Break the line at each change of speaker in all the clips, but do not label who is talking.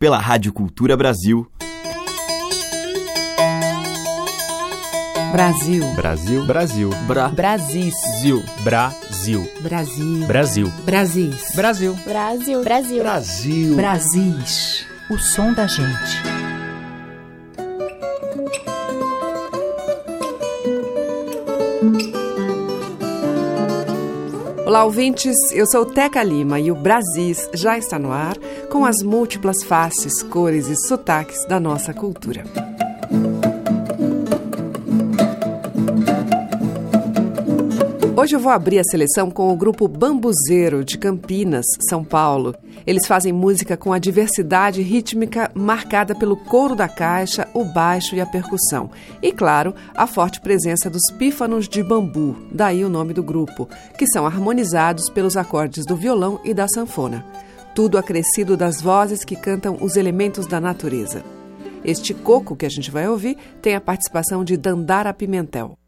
pela Rádio Cultura Brasil.
Brasil.
Brasil. Brasil.
Bra. Brasil.
Brasil.
Brasil.
Brasil.
Brasil.
Brasil.
Brasil. Brasil.
Brasil.
Brasis. O som da gente. Olá, ouvintes. Eu sou Teca Lima e o Brasis já está no ar com as múltiplas faces, cores e sotaques da nossa cultura. Hoje eu vou abrir a seleção com o grupo Bambuzeiro de Campinas, São Paulo. Eles fazem música com a diversidade rítmica marcada pelo couro da caixa, o baixo e a percussão. E, claro, a forte presença dos pífanos de bambu, daí o nome do grupo, que são harmonizados pelos acordes do violão e da sanfona. Tudo acrescido das vozes que cantam os elementos da natureza. Este coco que a gente vai ouvir tem a participação de Dandara Pimentel.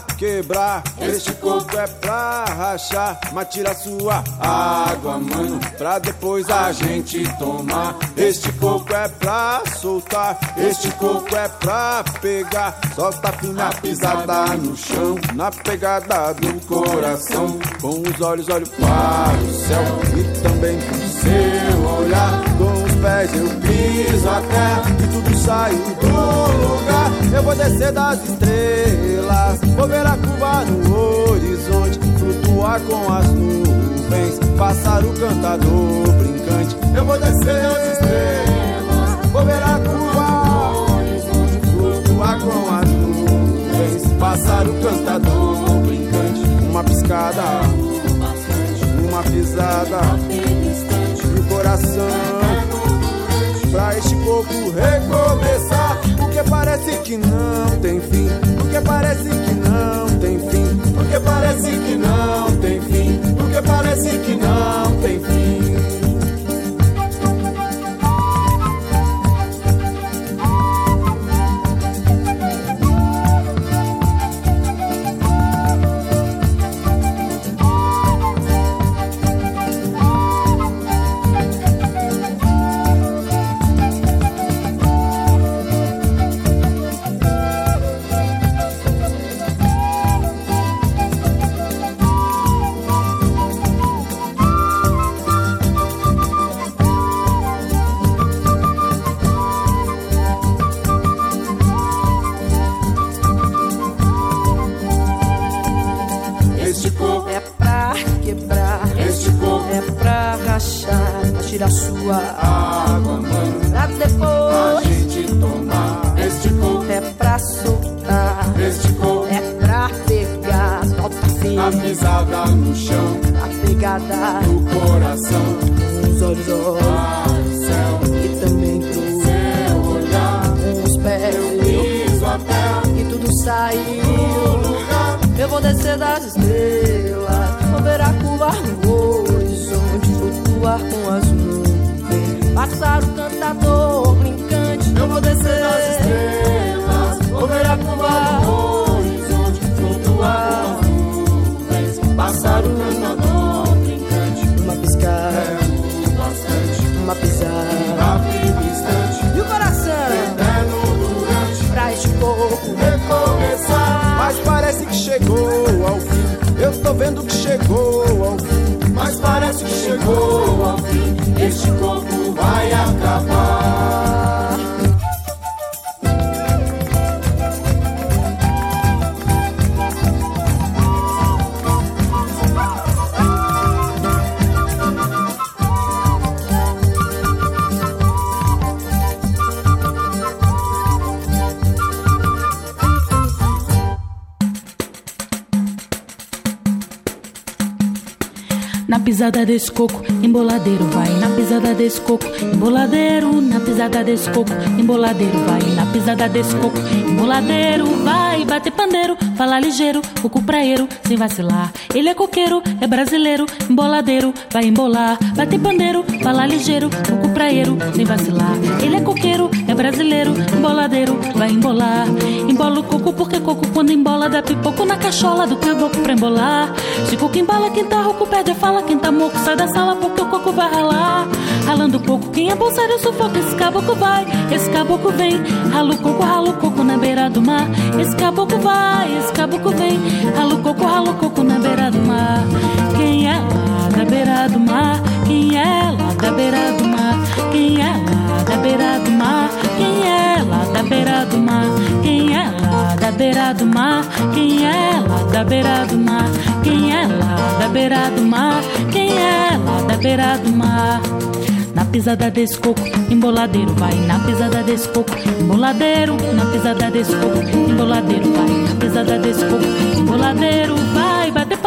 Quebrar. Este corpo é pra rachar, mas tira sua água, mano, pra depois a gente tomar. Este corpo é pra soltar, este corpo é pra pegar. Solta fina pisada no chão, na pegada do coração. Com os olhos, olho para o céu e também pro seu olhar. Com os pés eu piso a terra e tudo sai do lugar. Eu vou descer das estrelas, vou ver a curva no horizonte, flutuar com as nuvens, pássaro cantador brincante. Eu vou descer das estrelas, vou ver a curva no horizonte, flutuar com as nuvens, pássaro cantador brincante. Uma piscada, uma pisada, e o coração pra este corpo recomeçar. Porque parece que não tem fim. Porque parece que não tem fim. Porque parece que não tem fim. Porque parece que não tem fim. Pisada
desse coco, emboladeiro vai. Na pisada desse coco, emboladeiro. Na pisada desse coco, emboladeiro vai. Na pisada desse coco, emboladeiro vai. Bater pandeiro, falar ligeiro, coco praeiro, sem vacilar. Ele é coqueiro, é brasileiro, emboladeiro, vai embolar. Bater pandeiro, falar ligeiro, coco praeiro, sem vacilar. Ele é coqueiro, é brasileiro, emboladeiro, vai embolar. Embola o coco porque coco quando embola dá pipoco na cachola do caboclo pra embolar. Se coco embola, quem tá rouco perde a fala, quem tá moco sai da sala porque o coco vai ralar. Ralando o coco, quem é bolsário sufoca, esse caboclo vai, esse caboclo vem. Rala o coco, rala o coco na beira do mar. Esse caboclo vai, esse caboclo vem. Rala o coco, rala o coco na beira do mar. Quem é lá da beira do mar? Quem é lá da beira do mar? Quem é lá da beira do mar? Quem é lá da beira do mar? Quem é lá da beira do mar? Quem é lá da beira do mar? Quem é lá da beira do mar? Quem é lá da beira do mar? Na pisada desse coco, emboladeiro vai. Na pisada desse coco, emboladeiro. Na pisada desse coco, emboladeiro vai. Na pisada desse coco, emboladeiro vai.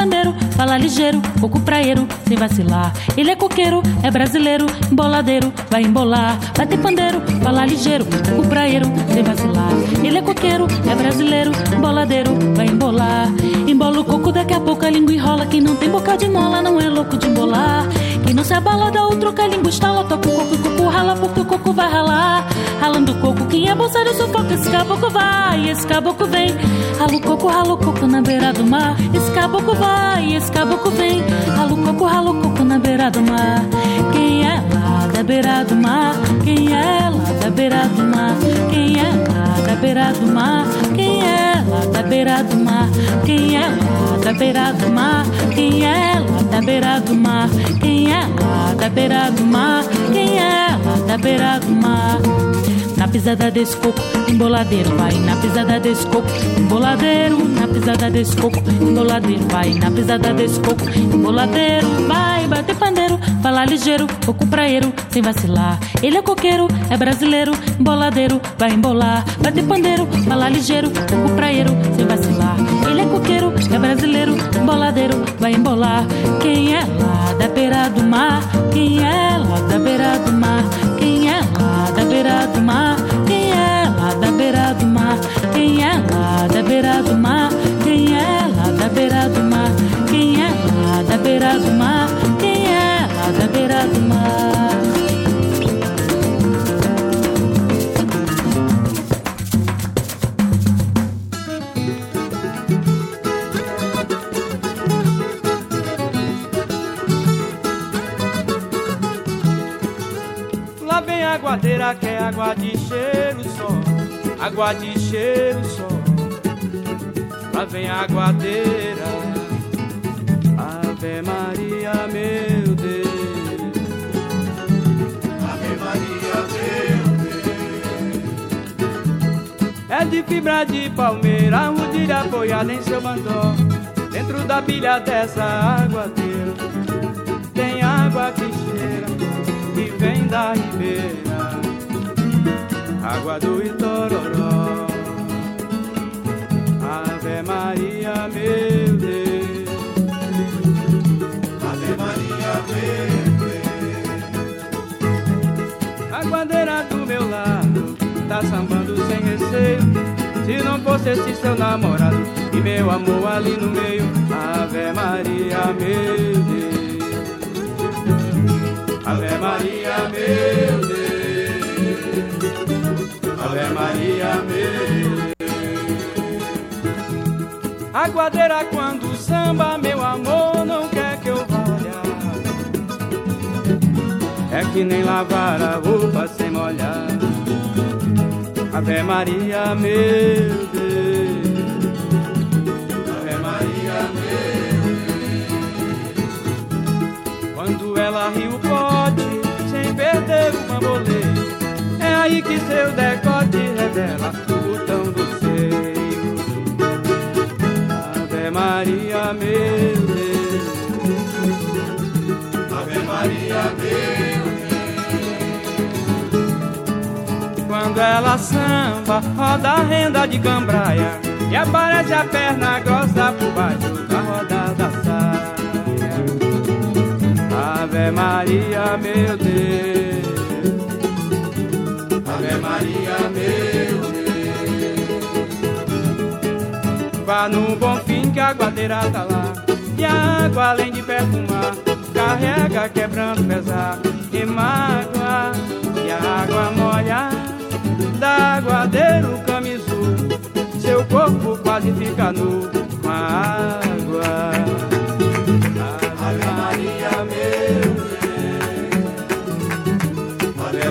Pandeiro, fala ligeiro, coco praeiro, sem vacilar. Ele é coqueiro, é brasileiro, emboladeiro, vai embolar. Bater pandeiro, fala ligeiro, coco praeiro, sem vacilar. Ele é coqueiro, é brasileiro, emboladeiro, vai embolar. Embola o coco, daqui a pouco a língua enrola. Quem não tem boca de mola não é louco de embolar. Quem não se abala dá outro que a língua estala. Toca o coco e coco rala porque o coco vai ralar. Ralando o coco, quem é bolsário sufoca. Esse caboclo vai, esse caboclo vem. Rala o coco, rala o coco na beira do mar. Esse caboclo vai, esse caboclo vem. Rala o coco, rala o coco na beira do mar. Quem é lá da beira do mar? Quem é lá da beira do mar? Quem é lá da beira do mar? Quem é lá da beira do mar? Quem é lá da beira do mar? Quem é lá da beira do mar? Quem é lá da beira do mar? Quem é lá da beira do mar? Na pisada desse coco, emboladeiro vai. Na pisada desse coco, emboladeiro. Na pisada desse coco, emboladeiro vai. Na pisada desse coco, emboladeiro vai. Bater pandeiro, falar ligeiro, coco praeiro, sem vacilar. Ele é coqueiro, é brasileiro, emboladeiro, vai embolar. Bater pandeiro, falar ligeiro, coco praeiro, sem vacilar. Ele é coqueiro, é brasileiro, emboladeiro, vai embolar. Quem é lá da beira do mar? Quem é lá da beira do mar? Quem é beira do mar? Quem é lá da beira do mar? Quem é lá da beira do mar? Quem é lá da beira do mar? Quem é lá da beira do mar? Quem é lá da beira do mar?
Aguadeira que é água de cheiro só, água de cheiro só. Lá vem a aguadeira, Ave Maria, meu Deus. Ave Maria, meu Deus. É de fibra de palmeira, mudilha apoiada em seu bandó. Dentro da bilha dessa aguadeira, tem água que cheira que vem da ribeira, água do Itororó. Ave Maria, meu Deus. Ave Maria, meu Deus. A guadeira do meu lado tá sambando sem receio. Se não fosse esse seu namorado e meu amor ali no meio, Ave Maria, meu Deus. Ave Maria, meu Deus. Ave Maria, meu Deus. A guadeira quando samba, meu amor, não quer que eu valha. É que nem lavar a roupa sem molhar. Ave Maria, meu Deus. Ave Maria, meu Deus. Quando ela ri o pote sem perder o bambolê. Aí que seu decote revela o botão do seio. Ave Maria, meu Deus. Ave Maria, meu Deus. Quando ela samba, roda a renda de cambraia. E aparece a perna grossa por baixo da roda da saia. Ave Maria, meu Deus. Ave Maria, meu Deus. Vá no bom fim que a guadeira tá lá. E a água, além de perfumar, carrega quebrando pesar e mágoa. E a água molha da guadeira o camisu. Seu corpo quase fica nu com a água.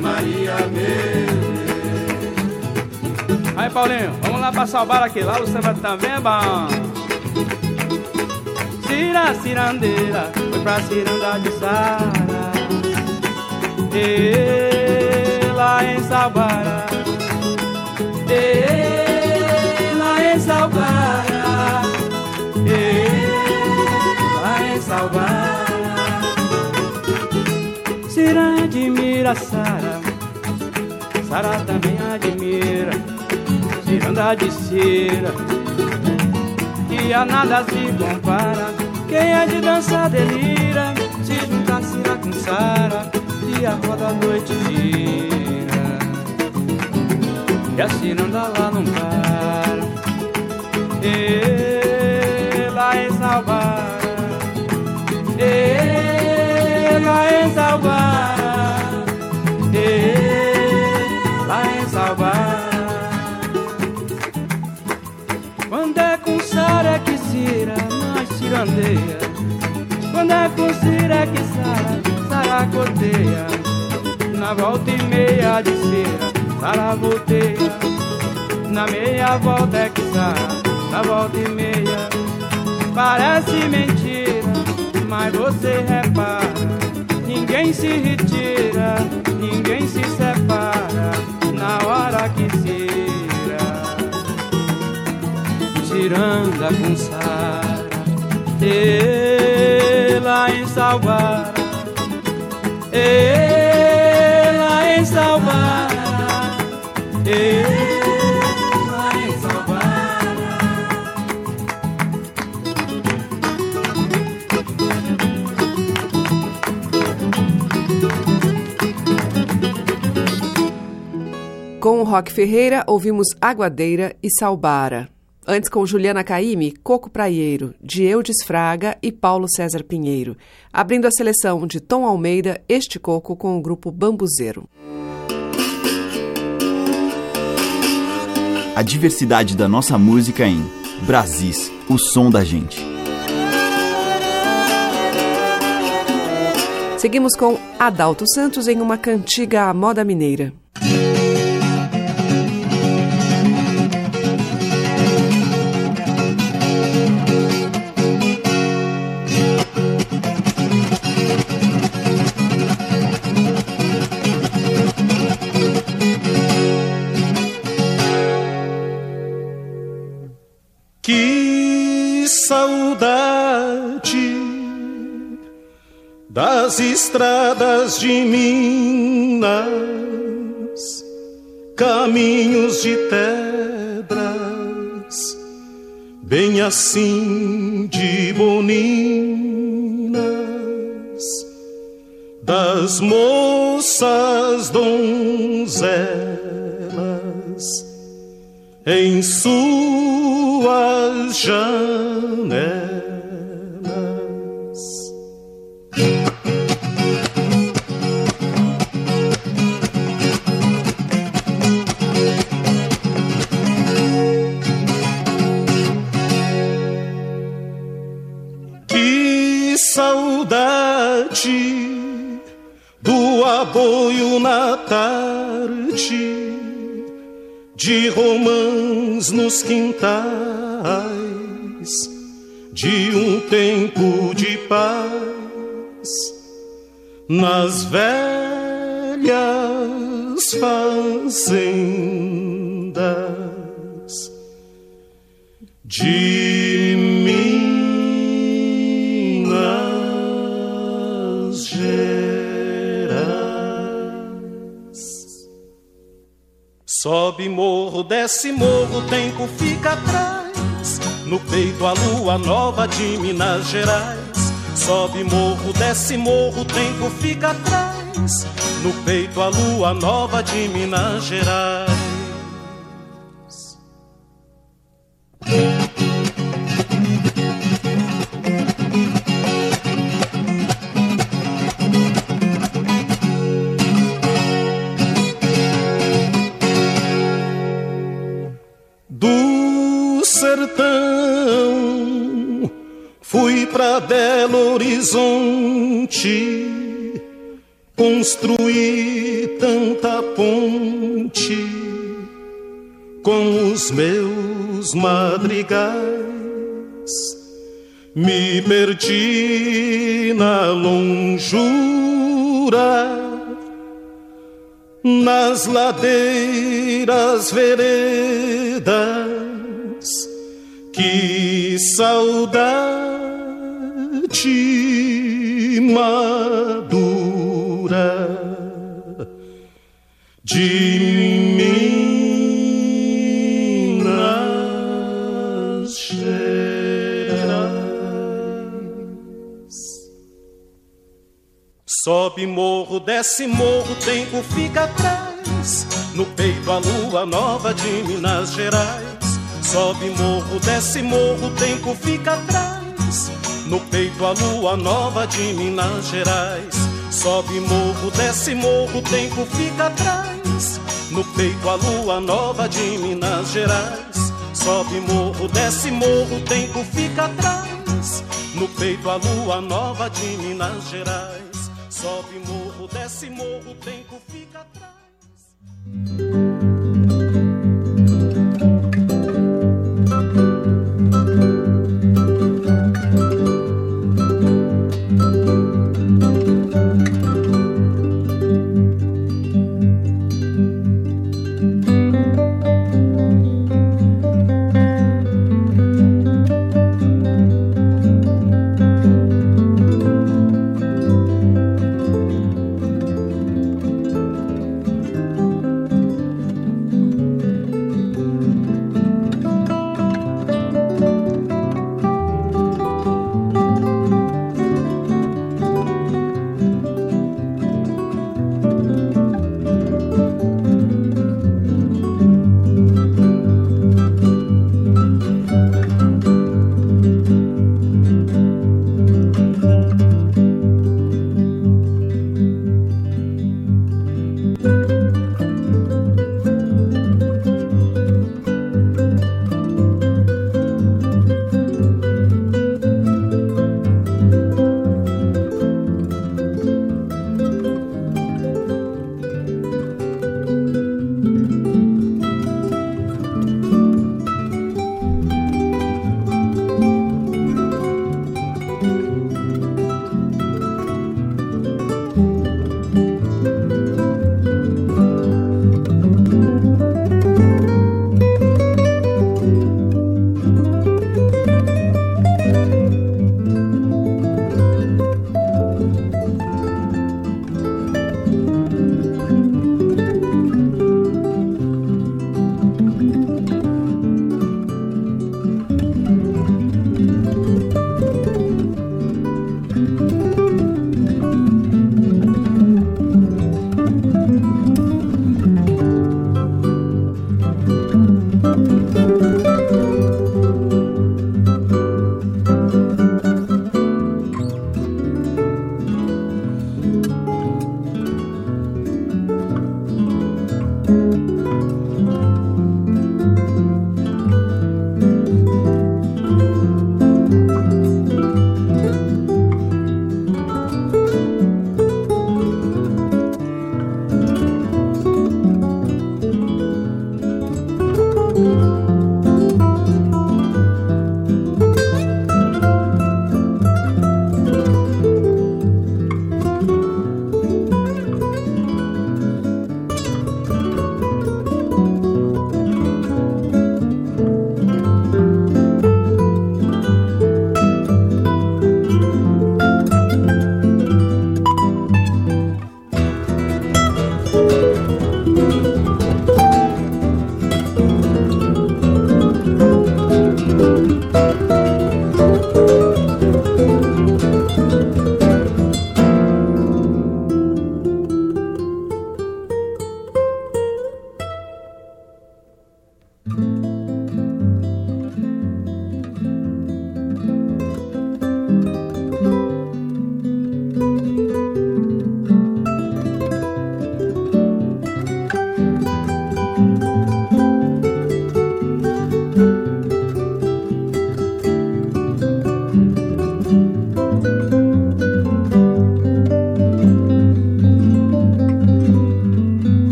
Maria, meu Paulinho, vamos lá pra salvar aqui. Lá o samba também é bom. Cira, cirandeira, foi pra ciranda de Sara. E lá em Salbara. E lá em Salbara. E lá em Salbara. Cira admira Sara Sara também admira Ciranda de cera Que a nada se compara. Quem é de dança delira Se juntar Cira com Sara E a roda a noite gira. E a ciranda lá não para. E lá em Salvara E lá tirandeia. Quando é com Cira que Sara, Sara coteia. Na volta e meia de cera, Sara volteia. Na meia volta é que Sara, na volta e meia. Parece mentira, mas você repara. Ninguém se retira, ninguém se separa na hora que cira, ciranda com Sara, ela em Salvara, ela em Salvara, ela em Salvara.
Com o Rock Ferreira, ouvimos Aguadeira e Salbara. Antes, com Juliana Caime, Coco Praieiro, de Eudes Fraga e Paulo César Pinheiro. Abrindo a seleção de Tom Almeida, Este Coco, com o grupo Bambuzeiro.
A diversidade da nossa música em Brasis, o som da gente.
Seguimos com Adalto Santos em uma cantiga à moda mineira.
Saudade das estradas de Minas, caminhos de pedras, bem assim de boninas, das moças donzelas em suas janelas. Que saudade do aboio na tarde de romãs nos quintais, de um tempo de paz, nas velhas fazendas de Sobe morro, desce morro, o tempo fica atrás. No peito a lua nova de Minas Gerais. Sobe morro, desce morro, o tempo fica atrás. No peito a lua nova de Minas Gerais. Do sertão fui pra Belo Horizonte, construí tanta ponte com os meus madrigais. Me perdi na longura, nas ladeiras veredas. Que saudade madura de Sobe morro, desce morro, tempo fica atrás. No peito a lua nova de Minas Gerais. Sobe morro, desce morro, tempo fica atrás. No peito a lua nova de Minas Gerais. Sobe morro, desce morro, tempo fica atrás. No peito a lua nova de Minas Gerais. Sobe morro, desce morro, tempo fica atrás. No peito a lua nova de Minas Gerais. Sobe morro, desce morro, tempo fica atrás.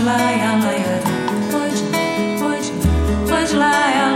Rio de Janeiro, a Marinha tem buchar.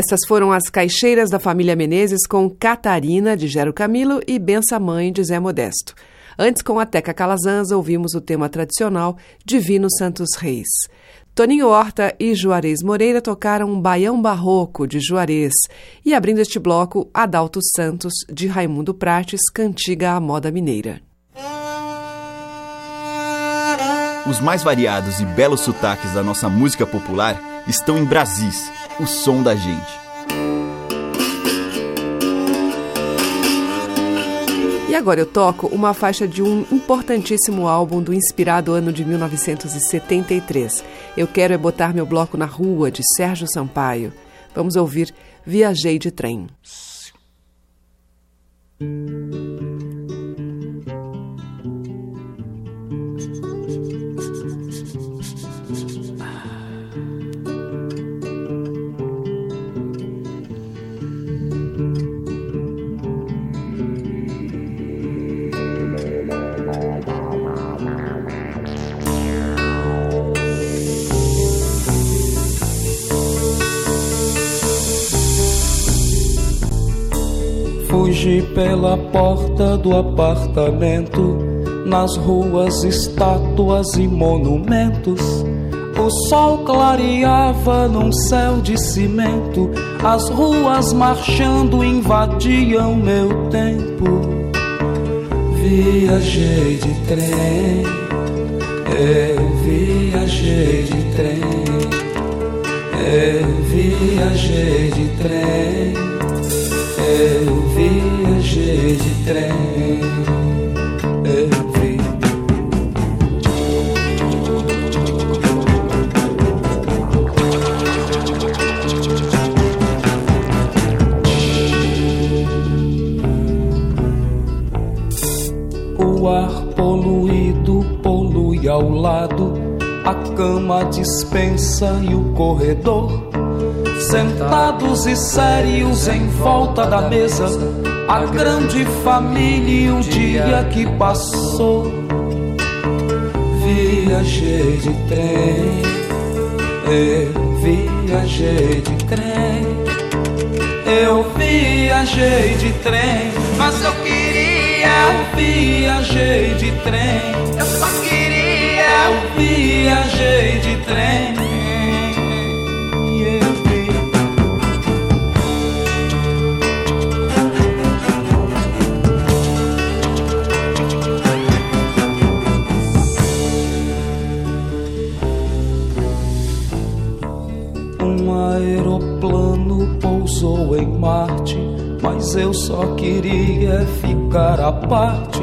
Essas foram as caixeiras da família Menezes com Catarina, de Gero Camilo, e Bença Mãe, de Zé Modesto. Antes, com a Teca Calazans, ouvimos o tema tradicional Divino Santos Reis. Toninho Horta e Juarez Moreira tocaram um Baião Barroco, de Juarez. E abrindo este bloco, Adalto Santos, de Raimundo Prates, Cantiga à Moda Mineira.
Os mais variados e belos sotaques da nossa música popular estão em Brasis, o som da gente.
E agora eu toco uma faixa de um importantíssimo álbum do inspirado ano de 1973. Eu quero é botar meu bloco na rua, de Sérgio Sampaio. Vamos ouvir Viajei de Trem.
Fugi pela porta do apartamento, nas ruas estátuas e monumentos. O sol clareava num céu de cimento, as ruas marchando invadiam meu tempo. Viajei de trem, eu viajei de trem, eu viajei de trem. Eu viajei de trem, eu. O ar poluído polui ao lado, a cama dispensa e o corredor sentados e sérios em volta da mesa, a grande família e o dia que passou. Viajei de trem, eu viajei de trem, eu viajei de trem, mas eu queria, eu viajei de trem, eu só queria, eu viajei de trem. Pousou em Marte, mas eu só queria ficar à parte,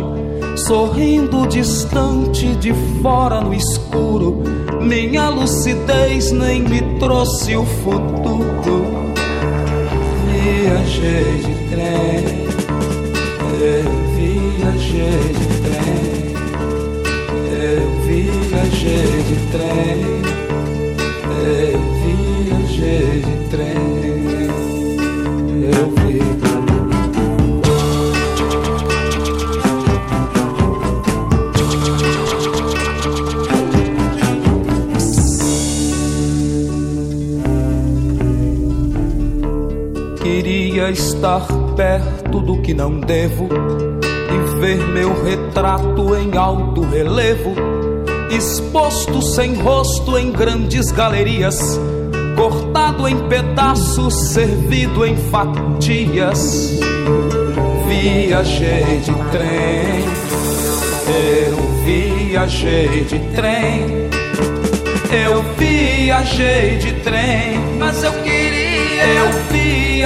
sorrindo distante de fora no escuro. Minha lucidez nem me trouxe o futuro. Viajei de trem, eu viajei de trem, eu viajei de trem, eu viajei de trem. Queria estar perto do que não devo e ver meu retrato em alto relevo, exposto sem rosto em grandes galerias cortado em pedaços, servido em fatias. Viajei de trem, eu viajei de trem, eu viajei de trem, mas eu queria, eu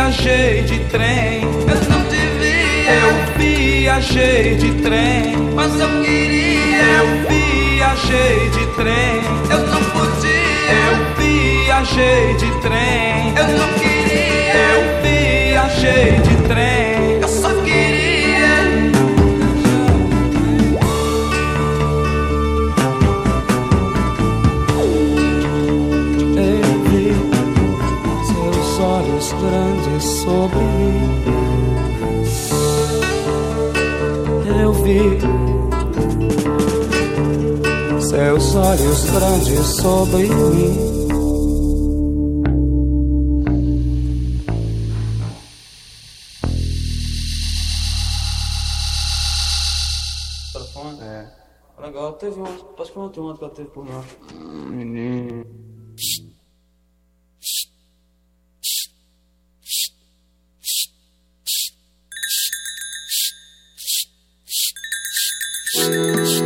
viajei de trem, eu não devia, eu viajei de trem, mas eu queria, eu viajei de trem, eu não podia, eu viajei de trem. Eu não queria. Eu viajei de trem.
Sobre mim. Eu vi seus olhos grandes sobre mim.
É. Legal, teve uma. Acho que uma outra que ela teve por lá.
Shh.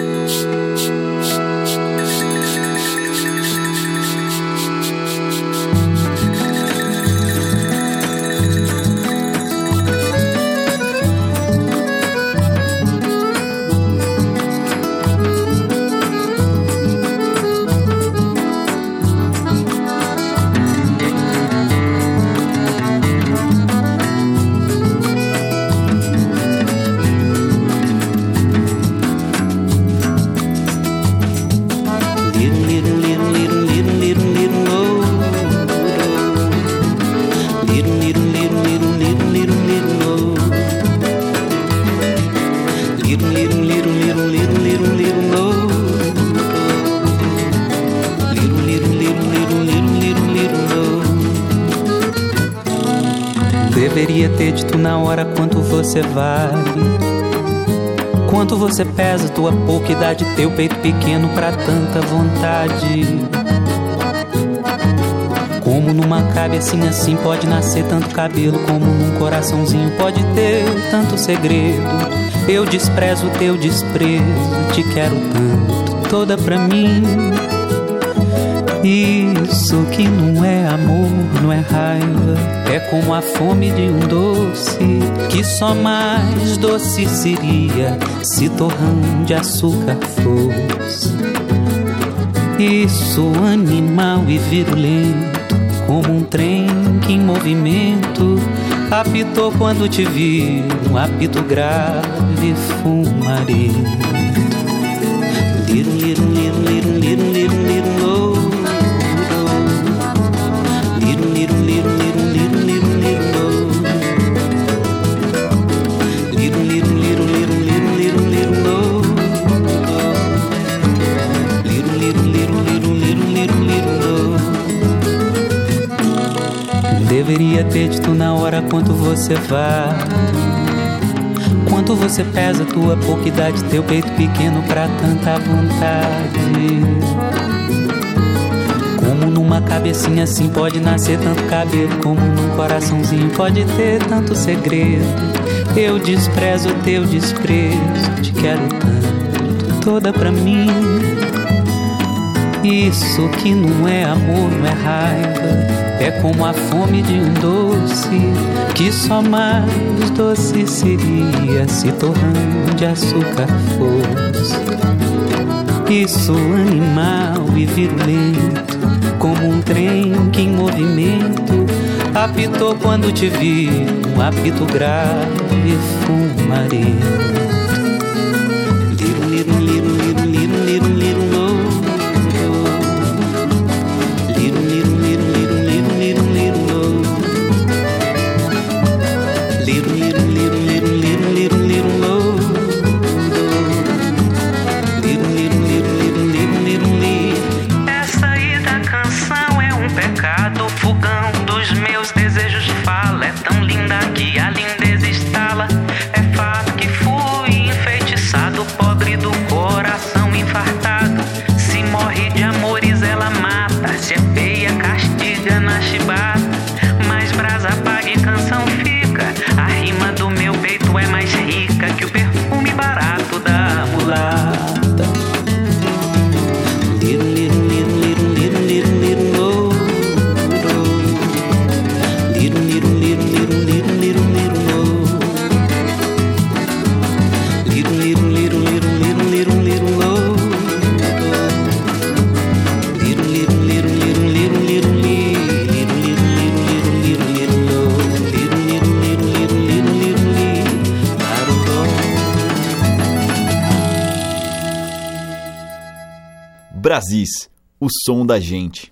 Você vale. Quanto você pesa, tua pouca idade, teu peito pequeno pra tanta vontade. Como numa cabe assim pode nascer tanto cabelo, como num coraçãozinho pode ter tanto segredo. Eu desprezo teu desprezo, te quero tanto, toda pra mim. Isso que não é amor, não é raiva, é como a fome de um doce que só mais doce seria se torrão de açúcar fosse. Isso animal e virulento, como um trem que em movimento apitou quando te vi, um apito grave fumarento. Lirum, lirum, lirum, lirum, lirum, quanto você vale. Quanto você pesa, tua pouca idade, teu peito pequeno pra tanta vontade. Como numa cabecinha assim pode nascer tanto cabelo, como num coraçãozinho pode ter tanto segredo. Eu desprezo teu desprezo, te quero tanto, toda pra mim. Isso que não é amor, não é raiva. É como a fome de um doce que só mais doce seria se torrão de açúcar fosse. Isso animal e virulento, como um trem que em movimento apitou quando te vi, um apito grave e fumarento.
Brasis, o som da gente.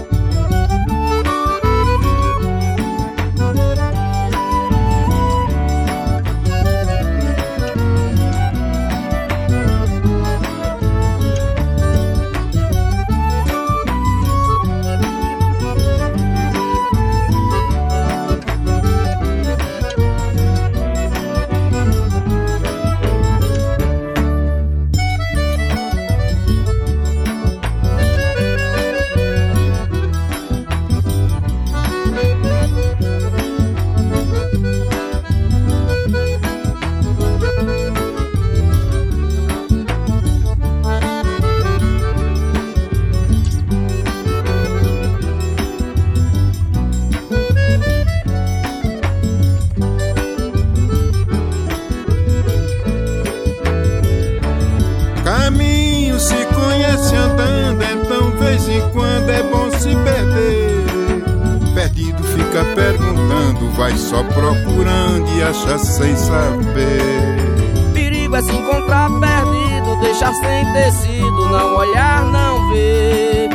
Procurando e acha sem saber.
Perigo é se encontrar perdido, deixar sem tecido, não olhar, não ver.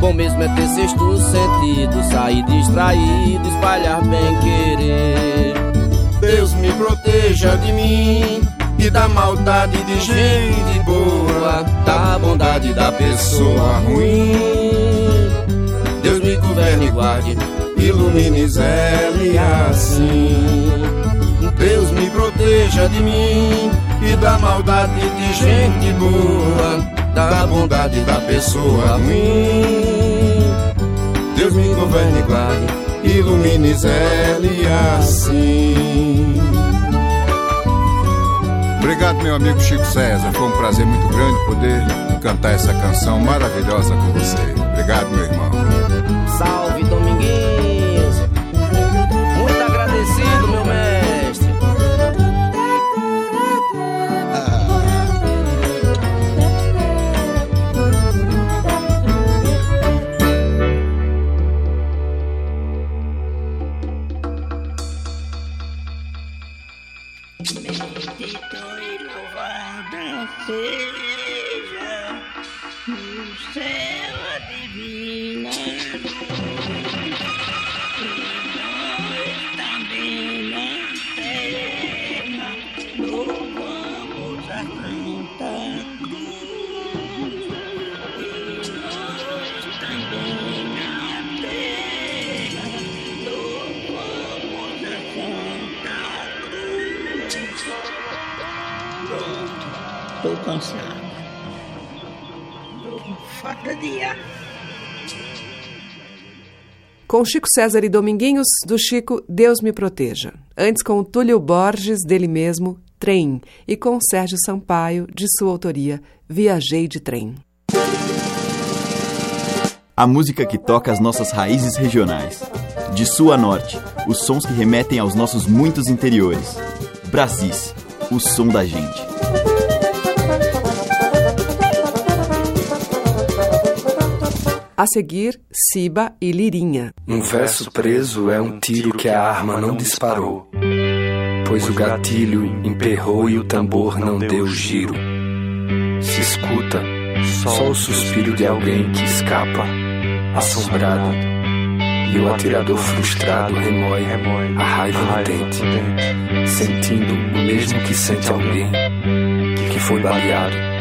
Bom mesmo é ter sexto sentido, sair distraído, espalhar bem querer.
Deus me proteja de mim e da maldade de gente boa,
da bondade da pessoa ruim.
Deus me governe e guarde, ilumine Zé assim.
Deus me proteja de mim
e da maldade de gente boa,
da bondade da pessoa ruim.
Deus me governe e guarde, ilumine Zé assim. Obrigado, meu amigo Chico César. Foi um prazer muito grande poder cantar essa canção maravilhosa com você. Obrigado, meu irmão.
Salve, Dominguinhos.
Estou cansado. Falta de ar.
Com Chico César e Dominguinhos, do Chico Deus Me Proteja. Antes com o Túlio Borges, dele mesmo, Trem. E com Sérgio Sampaio, de sua autoria, Viajei de Trem.
A música que toca as nossas raízes regionais. De sul a norte, os sons que remetem aos nossos muitos interiores. Brasis, o som da gente.
A seguir, Siba e Lirinha.
Um verso preso é um tiro que a arma não disparou. Pois o gatilho emperrou e o tambor não deu giro. Se escuta só o suspiro de alguém que escapa, assombrado, e o atirador frustrado remói a raiva no dente, sentindo o mesmo que sente alguém que foi baleado.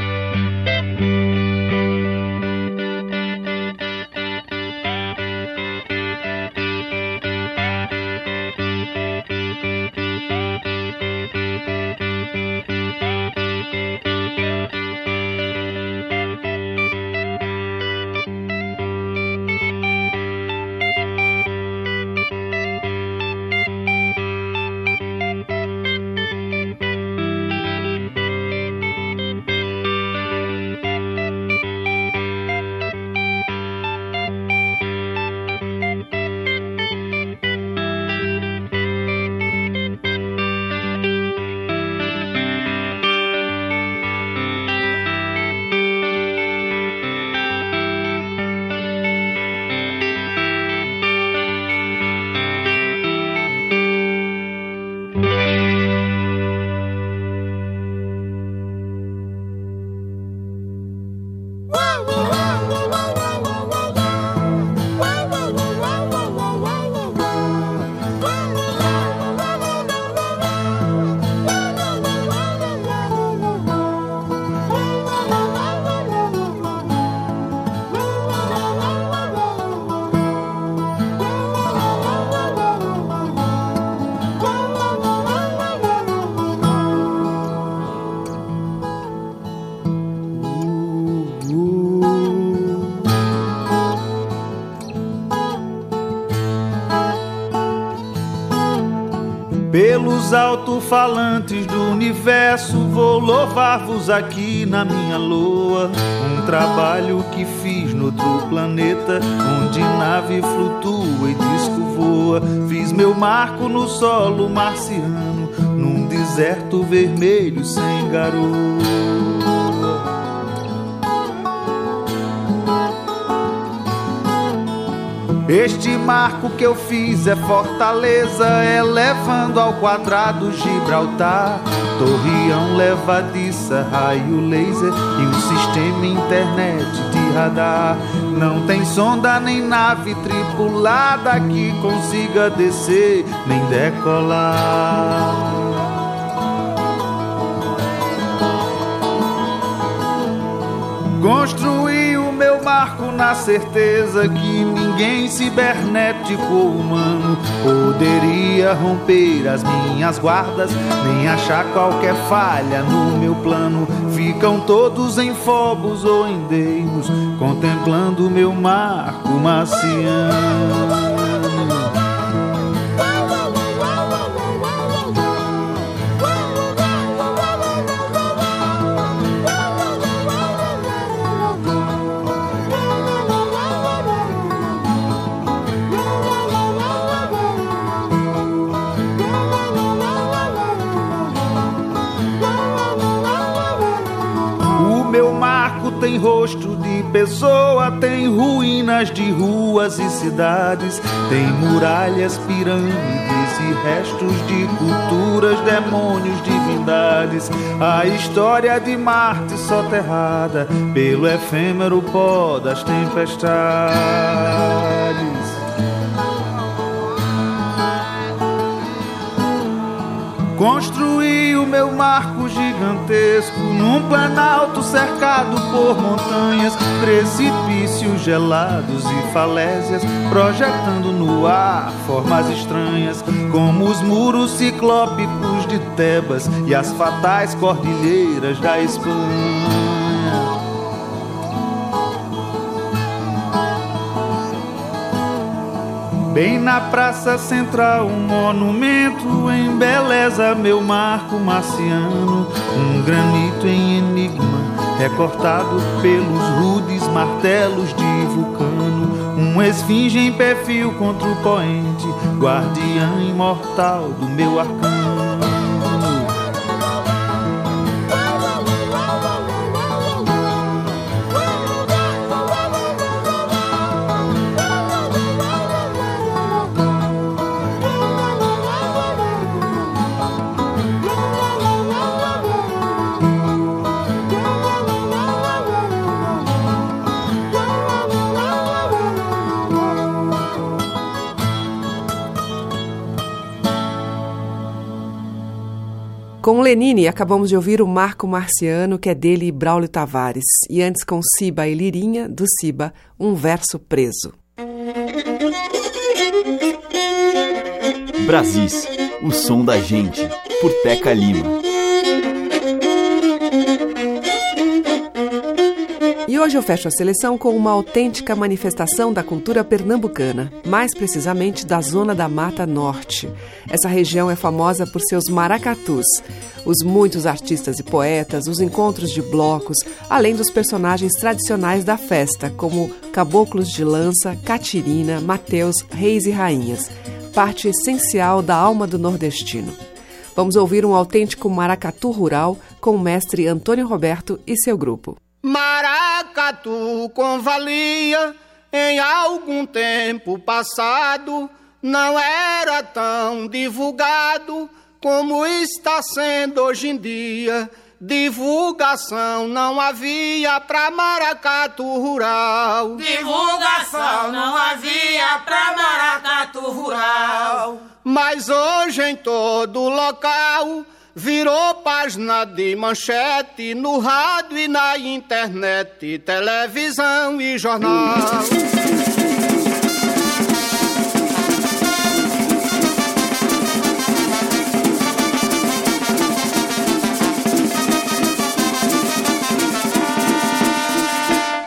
Pelos alto-falantes do universo, vou louvar-vos aqui na minha loa. Um trabalho que fiz no outro planeta, onde nave flutua e disco voa. Fiz meu marco no solo marciano, num deserto vermelho sem garoa. Este marco que eu fiz é fortaleza, elevando ao quadrado Gibraltar. Torreão levadiça, raio laser e um sistema internet de radar. Não tem sonda nem nave tripulada que consiga descer nem decolar. Construí o meu marco na certeza que ninguém cibernético ou humano poderia romper as minhas guardas, nem achar qualquer falha no meu plano. Ficam todos em Fobos ou em Deimos, contemplando meu marco marciano. Tem rosto de pessoa, tem ruínas de ruas e cidades, tem muralhas, pirâmides e restos de culturas, demônios, divindades. A história de Marte soterrada pelo efêmero pó das tempestades. Construí o meu marco gigantesco num planalto cercado por montanhas, precipícios gelados e falésias, projetando no ar formas estranhas, como os muros ciclópicos de Tebas e as fatais cordilheiras da Espanha. Bem na praça central, um monumento embeleza meu marco marciano. Um granito em enigma, recortado pelos rudes martelos de vulcano. Um esfinge em perfil contra o poente, guardiã imortal do meu arcano.
Com Lenine, acabamos de ouvir o Marco Marciano, que é dele e Braulio Tavares. E antes com Ciba e Lirinha, do Ciba, um verso preso.
Brasis, o som da gente, por Teca Lima.
E hoje eu fecho a seleção com uma autêntica manifestação da cultura pernambucana, mais precisamente da zona da Mata Norte. Essa região é famosa por seus maracatus, os muitos artistas e poetas, os encontros de blocos, além dos personagens tradicionais da festa, como caboclos de lança, catirina, mateus, reis e rainhas, parte essencial da alma do nordestino. Vamos ouvir um autêntico maracatu rural com o mestre Antônio Roberto e seu grupo.
Maracatu convalia em algum tempo passado, não era tão divulgado como está sendo hoje em dia. Divulgação não havia pra maracatu rural.
Divulgação não havia pra maracatu rural.
Mas hoje em todo local virou página de manchete no rádio e na internet, televisão e jornal.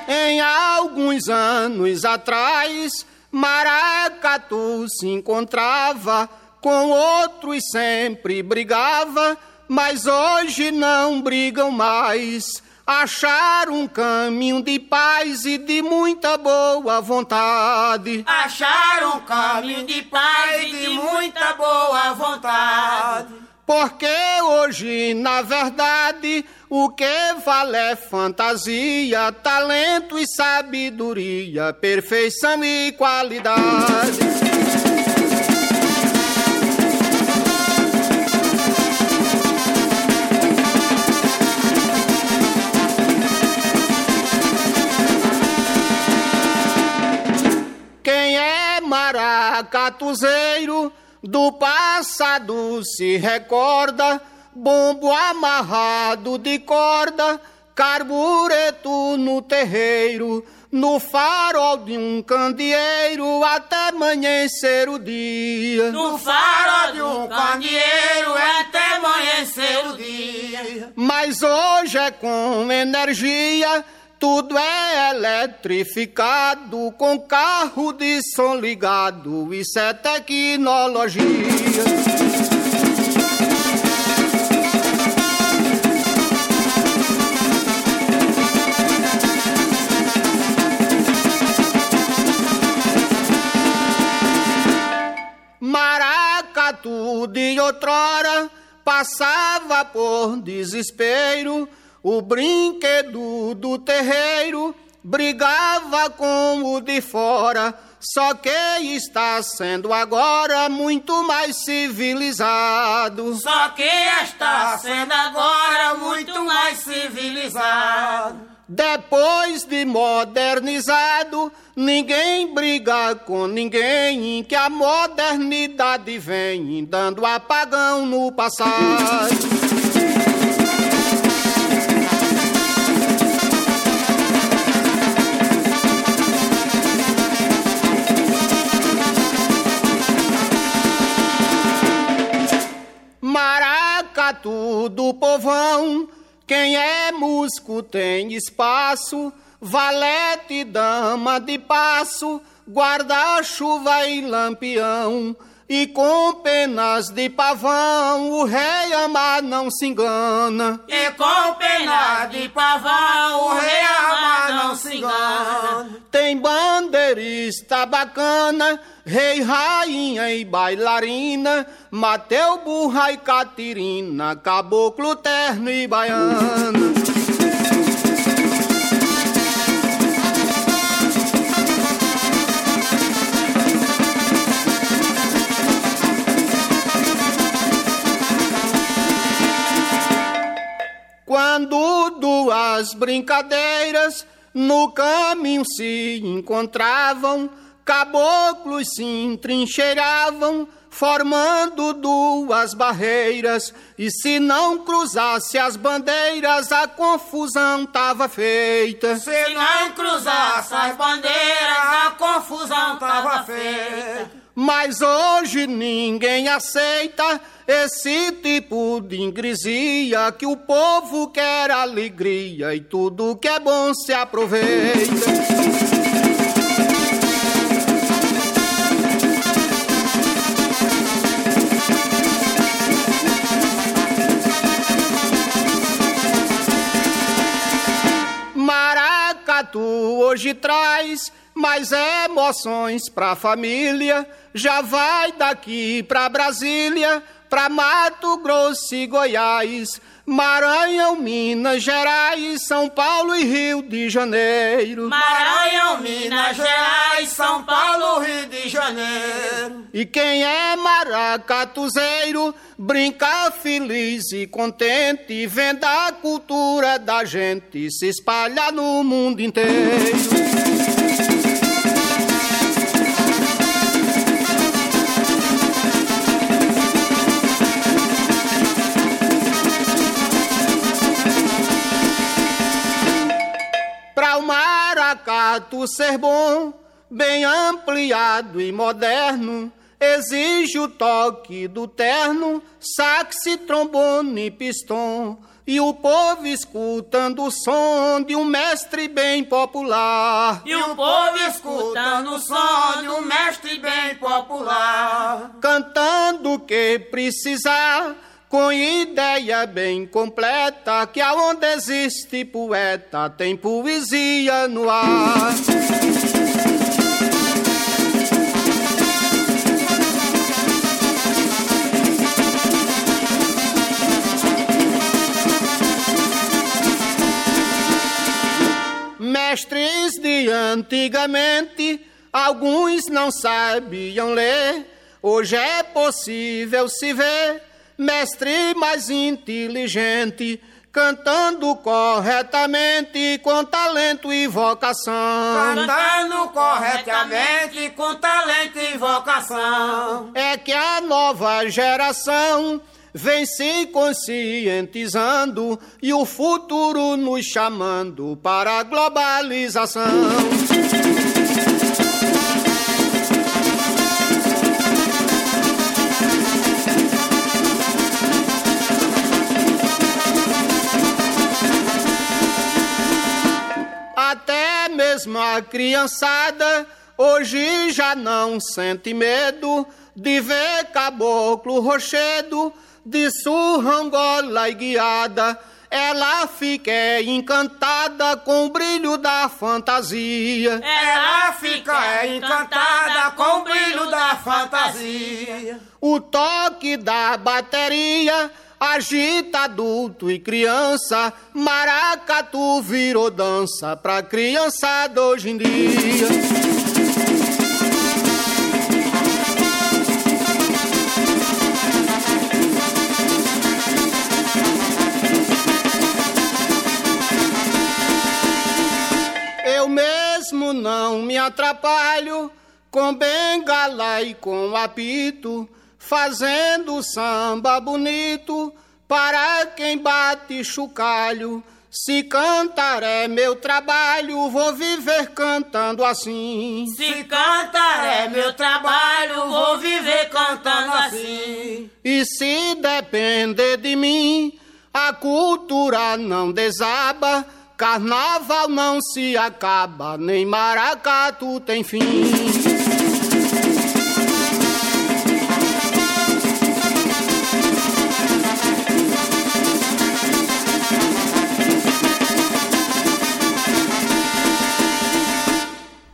Em alguns anos atrás, Maracatu se encontrava com outros sempre brigava, mas hoje não brigam mais. Achar um caminho de paz e de muita boa vontade.
Achar um caminho de paz e de muita boa vontade.
Porque hoje, na verdade, o que vale é fantasia, talento e sabedoria, perfeição e qualidade. Maracatuzeiro do passado se recorda, bombo amarrado de corda, carbureto no terreiro, no farol de um candeeiro até amanhecer o dia.
No farol de um candeeiro até amanhecer o dia.
Mas hoje é com energia tudo é eletrificado, com carro de som ligado, isso é tecnologia. Maracatu de outrora passava por desespero o brinquedo do terreiro brigava com o de fora, só que está sendo agora muito mais civilizado.
Só que está sendo agora muito mais civilizado.
Depois de modernizado, ninguém briga com ninguém, que a modernidade vem dando apagão no passado. Do povão, quem é músico tem espaço, valete, dama de passo, guarda-chuva e lampião. E com penas de pavão o rei amar não se engana.
E com penas de pavão o rei amar não se engana.
Tem bandeirista bacana, rei, rainha e bailarina, Mateu, burra e catirina, caboclo terno e baiana. Duas brincadeiras no caminho se encontravam, caboclos se entrincheiravam, formando duas barreiras, e se não cruzasse as bandeiras, a confusão tava feita.
Se não cruzasse as bandeiras, a confusão tava feita.
Mas hoje ninguém aceita esse tipo de ingresia que o povo quer alegria e tudo que é bom se aproveita. Maracatu hoje traz mais emoções pra família. Já vai daqui pra Brasília, pra Mato Grosso e Goiás, Maranhão, Minas Gerais, São Paulo e Rio de Janeiro.
Maranhão, Minas Gerais, São Paulo, Rio de Janeiro.
E quem é maracatuzeiro, brinca feliz e contente, vendo a cultura da gente se espalhar no mundo inteiro. Maracatu ser bom, bem ampliado e moderno, exige o toque do terno, sax, trombone e pistão. E o povo escutando o som de um mestre bem popular.
E o povo escutando o som de um mestre bem popular.
Cantando o que precisar, com ideia bem completa, que aonde existe poeta tem poesia no ar. Mestres de antigamente, alguns não sabiam ler. Hoje é possível se ver mestre mais inteligente, cantando corretamente com talento e vocação.
Cantando corretamente com talento e vocação.
É que a nova geração vem se conscientizando e o futuro nos chamando para a globalização. Mesmo a criançada hoje já não sente medo de ver caboclo rochedo de surrangola e guiada. Ela fica encantada com o brilho da fantasia.
Ela fica encantada com o brilho da fantasia.
O toque da bateria agita adulto e criança. Maracatu virou dança pra criançada hoje em dia. Eu mesmo não me atrapalho com bengala e com apito, fazendo samba bonito para quem bate chocalho. Se cantar é meu trabalho, vou viver cantando assim.
Se cantar é meu trabalho, vou viver cantando assim.
E se depender de mim, a cultura não desaba, carnaval não se acaba, nem maracatu tem fim.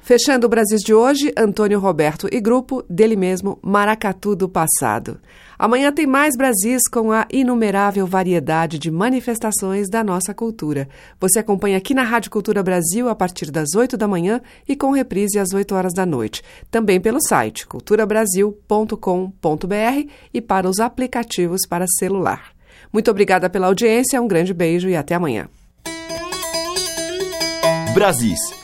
Fechando o Brasil de hoje, Antônio Roberto e grupo, dele mesmo, Maracatu do Passado. Amanhã tem mais Brasis com a inumerável variedade de manifestações da nossa cultura. Você acompanha aqui na Rádio Cultura Brasil a partir das 8 da manhã e com reprise às 8 horas da noite. Também pelo site culturabrasil.com.br e para os aplicativos para celular. Muito obrigada pela audiência, um grande beijo e até amanhã.
Brasis.